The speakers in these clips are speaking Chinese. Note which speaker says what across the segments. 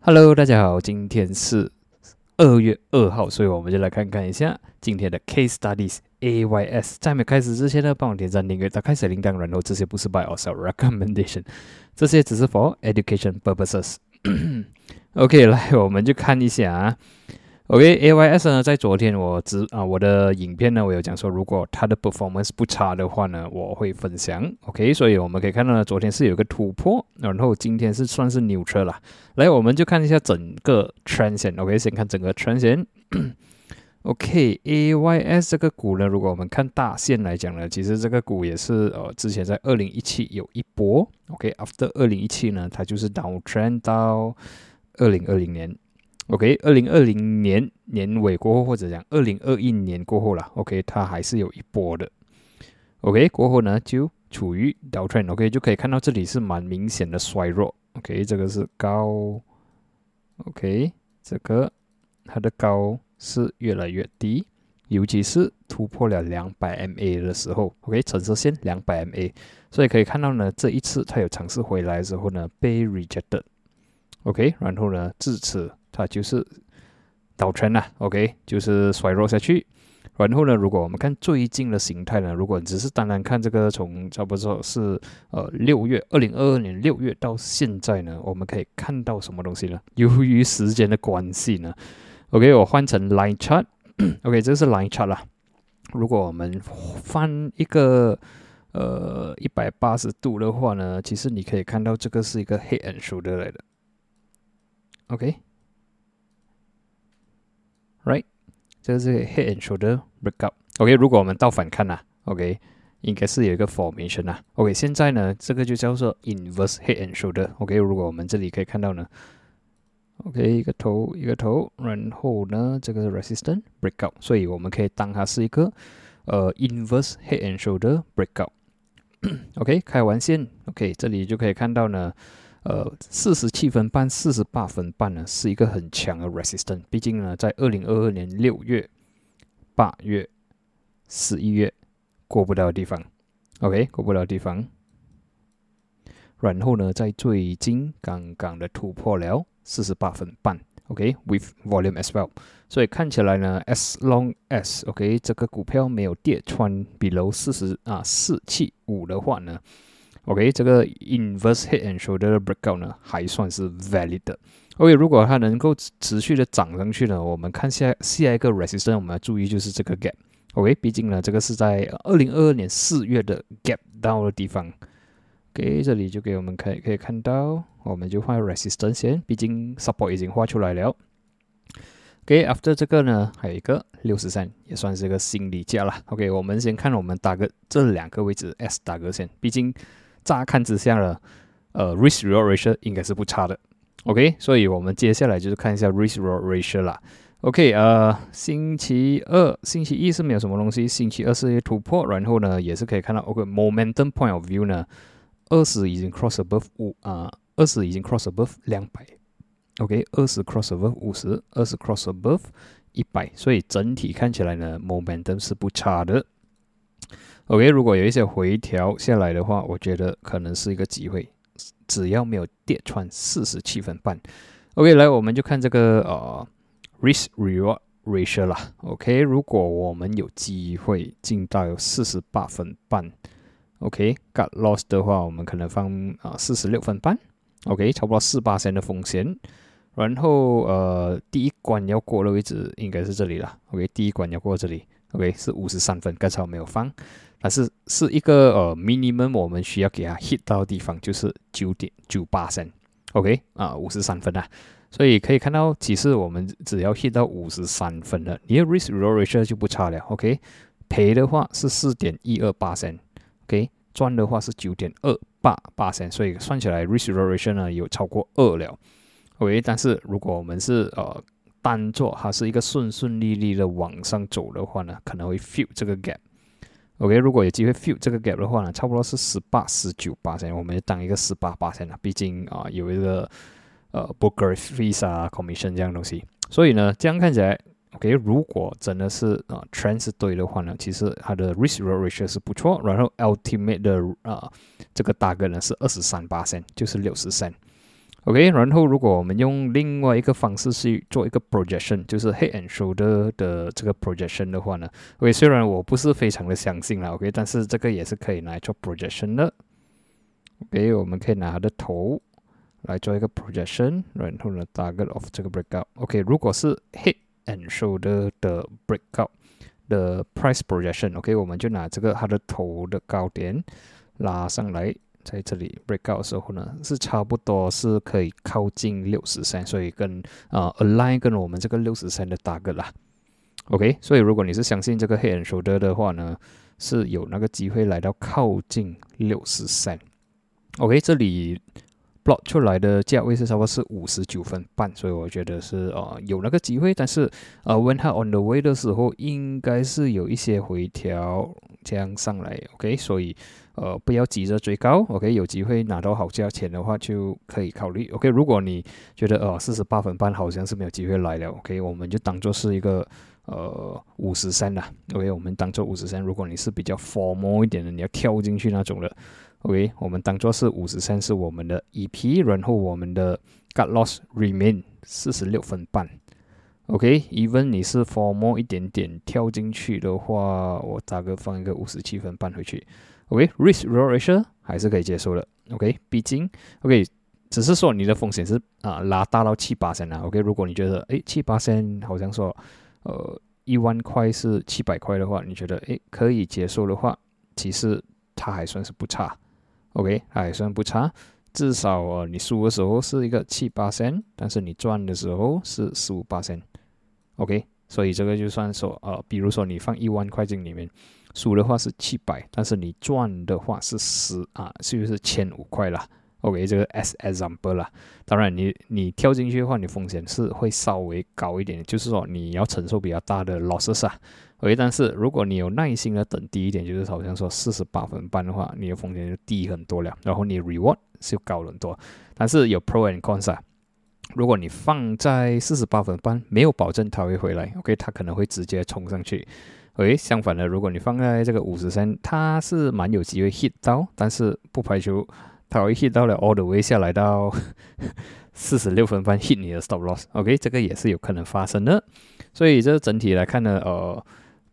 Speaker 1: Hello，大家好，今天是二月二号，所以我们就来看看一下今天的 Case Studies AYS。在没开始之前呢，帮我点赞、订阅、打开小铃铛，然后这些不是 By or Sell Recommendation，这些只是 For Education Purposes。OK，来，我们就看一下啊。OK，AYS 呢，在昨天我只啊我的影片呢，我有讲说，如果它的 performance 不差的话呢，我会分享。OK，所以我们可以看到呢，昨天是有个突破，然后今天是算是牛车了。来，我们就看一下整个 trend 线。OK，先看整个 trend 线。OK，AYS 这个股呢，如果我们看大线来讲呢，其实这个股也是呃，之前在二零一七有一波。OK，after 二零一七呢，它就是 down trend 到二零二零年。OK，二零二零年年尾过后，或者讲二零二一年过后了，OK，它还是有一波的。OK，过后呢就处于 down trend，OK，就可以看到这里是蛮明显的衰弱。OK，这个是高，OK，这个它的高是越来越低，尤其是突破了两百 MA 的时候，OK，橙色线两百 MA，所以可以看到呢，这一次它有尝试回来的时候呢，被 rejected，OK，然后呢，至此。它就是倒圈了，OK，就是衰弱下去。然后呢，如果我们看最近的形态呢，如果只是单单看这个从差不多是呃六月二零二二年六月到现在呢，我们可以看到什么东西呢？由于时间的关系呢，OK，我换成 line chart，OK，这是 line chart 啦。如果我们翻一个呃一百八十度的话呢，其实你可以看到这个是一个黑 and shoulder 来的，OK。Right，这个是 head and shoulder breakout。OK，如果我们倒反看呐，OK，应该是有一个 formation 呐。OK，现在呢，这个就叫做 inverse head and shoulder。OK，如果我们这里可以看到呢，OK，一个头一个头，然后呢，这个是 resistance breakout，所以我们可以当它是一个呃 inverse head and shoulder breakout。OK，开完线，OK，这里就可以看到呢。呃，四十七分半、四十八分半呢，是一个很强的 resistance。毕竟呢，在二零二二年六月、八月、十一月过不到的地方，OK，过不到的地方。然后呢，在最近刚刚的突破了四十八分半，OK，with volume as well。所以看起来呢，as long as OK 这个股票没有跌穿 below 四十啊四七五的话呢。OK，这个 inverse head and shoulder breakout 呢，还算是 valid 的。OK，如果它能够持续的涨上去呢，我们看下下一个 resistance，我们要注意就是这个 gap。OK，毕竟呢，这个是在二零二二年四月的 gap down 的地方。OK，这里就给我们可以可以看到，我们就画 resistance 先，毕竟 support 已经画出来了。OK，after 这个呢，还有一个六十三，也算是一个心理价了。OK，我们先看我们打个这两个位置 S 打个线，毕竟。乍看之下呢，呃，risk reward ratio 应该是不差的，OK，所以我们接下来就是看一下 risk reward ratio 啦，OK，呃，星期二、星期一是没有什么东西，星期二是突破，然后呢，也是可以看到，OK，momentum point of view 呢，二十已经 cross above 五啊，二十已经 cross above 两百，OK，二十 cross above 五十，二十 cross above 一百，所以整体看起来呢，momentum 是不差的。OK，如果有一些回调下来的话，我觉得可能是一个机会，只要没有跌穿四十七分半。OK，来，我们就看这个呃，risk reward ratio 啦。OK，如果我们有机会进到四十八分半，OK，got loss 的话，我们可能放啊四十六分半。OK，差不多四八线的风险。然后呃，第一关要过的位置应该是这里了。OK，第一关要过这里。OK，是五十三分，刚才我没有放。但是是一个呃 minimum，我们需要给它 hit 到的地方就是九点九八升，OK 啊五十三分啊，所以可以看到，其实我们只要 hit 到五十三分了，你的 risk reward ratio 就不差了，OK，赔的话是四点一二八升，OK，赚的话是九点二八八升，所以算起来 risk reward ratio 呢有超过二了，OK，但是如果我们是呃单做它是一个顺顺利利的往上走的话呢，可能会 fill 这个 gap。OK，如果有机会 fill 这个 gap 的话呢，差不多是十八、十九八千，我们就当一个十八八千了。毕竟啊，有一个呃 broker fees 啊、commission 这样东西，所以呢，这样看起来 OK，如果真的是啊 trend 是对的话呢，其实它的 risk reward 是不错。然后 ultimate 的啊这个大概呢是二十三八线，就是六十线。OK，然后如果我们用另外一个方式去做一个 projection，就是 head and shoulder 的这个 projection 的话呢，OK，虽然我不是非常的相信啦，OK，但是这个也是可以拿来做 projection 的。OK，我们可以拿它的头。来做一个 projection，然后呢，target of 这个 breakout。OK，如果是 head and shoulder 的 breakout 的 price projection，OK，我们就拿这个它的头的高点拉上来，在这里 breakout 的时候呢，是差不多是可以靠近六十三，所以跟啊 align 跟我们这个六十三的 target 啦。OK，所以如果你是相信这个 head and shoulder 的话呢，是有那个机会来到靠近六十三。OK，这里。plot 出来的价位是差不多是五十九分半，所以我觉得是呃有那个机会，但是呃 when 它 on the way 的时候，应该是有一些回调这样上来，OK，所以呃不要急着追高，OK，有机会拿到好价钱的话就可以考虑，OK，如果你觉得呃四十八分半好像是没有机会来了，OK，我们就当做是一个呃五十三啦，OK，我们当做五十三，如果你是比较 formal 一点的，你要跳进去那种的。OK，我们当做是五十三是我们的 EP，然后我们的 Got Loss Remain 四十六分半。OK，even 你是 formal 一点点跳进去的话，我大概放一个五十七分半回去。OK，Risk Ratio 还是可以接受的。OK，毕竟 OK，只是说你的风险是啊拉大到七八千啊。OK，如果你觉得诶七八千好像说呃一万块是七百块的话，你觉得诶可以接受的话，其实它还算是不差。OK，还算不差，至少哦，你输的时候是一个七八仙，但是你赚的时候是十五八仙。OK，所以这个就算说，呃，比如说你放一万块进里面，输的话是七百，但是你赚的话是十啊，是不是千五块啦 OK，这个 S example 啦。当然，你你跳进去的话，你风险是会稍微高一点，就是说你要承受比较大的 losses 啊。OK，但是如果你有耐心的等低一点，就是好像说四十八分半的话，你的风险就低很多了，然后你 reward 就高很多。但是有 pro and cons 啊。如果你放在四十八分半，没有保证它会回来。OK，它可能会直接冲上去。OK，相反的，如果你放在这个五十三，它是蛮有机会 hit 到，但是不排除它会 hit 到了 all the way 下来到 四十六分半 hit 你的 stop loss。OK，这个也是有可能发生的。所以这整体来看呢，呃。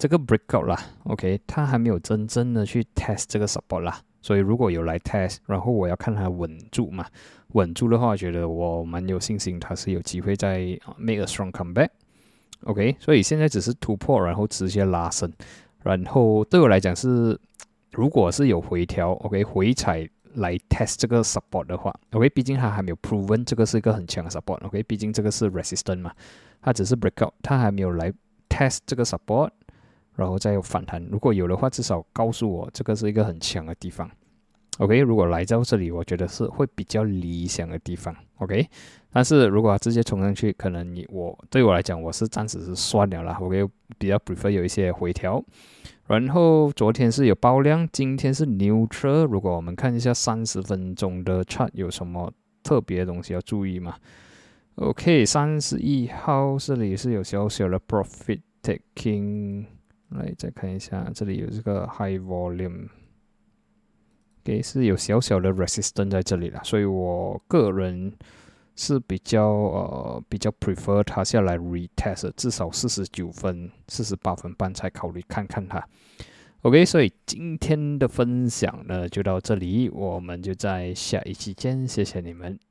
Speaker 1: 这个 breakout 啦，OK，它还没有真正的去 test 这个 support 啦，所以如果有来 test，然后我要看它稳住嘛，稳住的话，我觉得我蛮有信心，它是有机会再 make a strong comeback，OK，所以现在只是突破，然后直接拉升，然后对我来讲是，如果是有回调，OK，回踩来 test 这个 support 的话，OK，毕竟它还没有 proven 这个是一个很强的 support，OK，毕竟这个是 resistant 嘛，它只是 breakout，它还没有来 test 这个 support。然后再有反弹，如果有的话，至少告诉我这个是一个很强的地方。OK，如果来到这里，我觉得是会比较理想的地方。OK，但是如果直接冲上去，可能你我对我来讲，我是暂时是算了啦。OK，比较 prefer 有一些回调。然后昨天是有爆量，今天是 neutral。如果我们看一下三十分钟的 chart，有什么特别的东西要注意吗？OK，三十一号这里是有小小的 profit taking。来，再看一下，这里有这个 high volume，给是有小小的 resistance 在这里了，所以我个人是比较呃比较 prefer 它下来 retest，至少四十九分、四十八分半才考虑看看它。OK，所以今天的分享呢就到这里，我们就在下一期见，谢谢你们。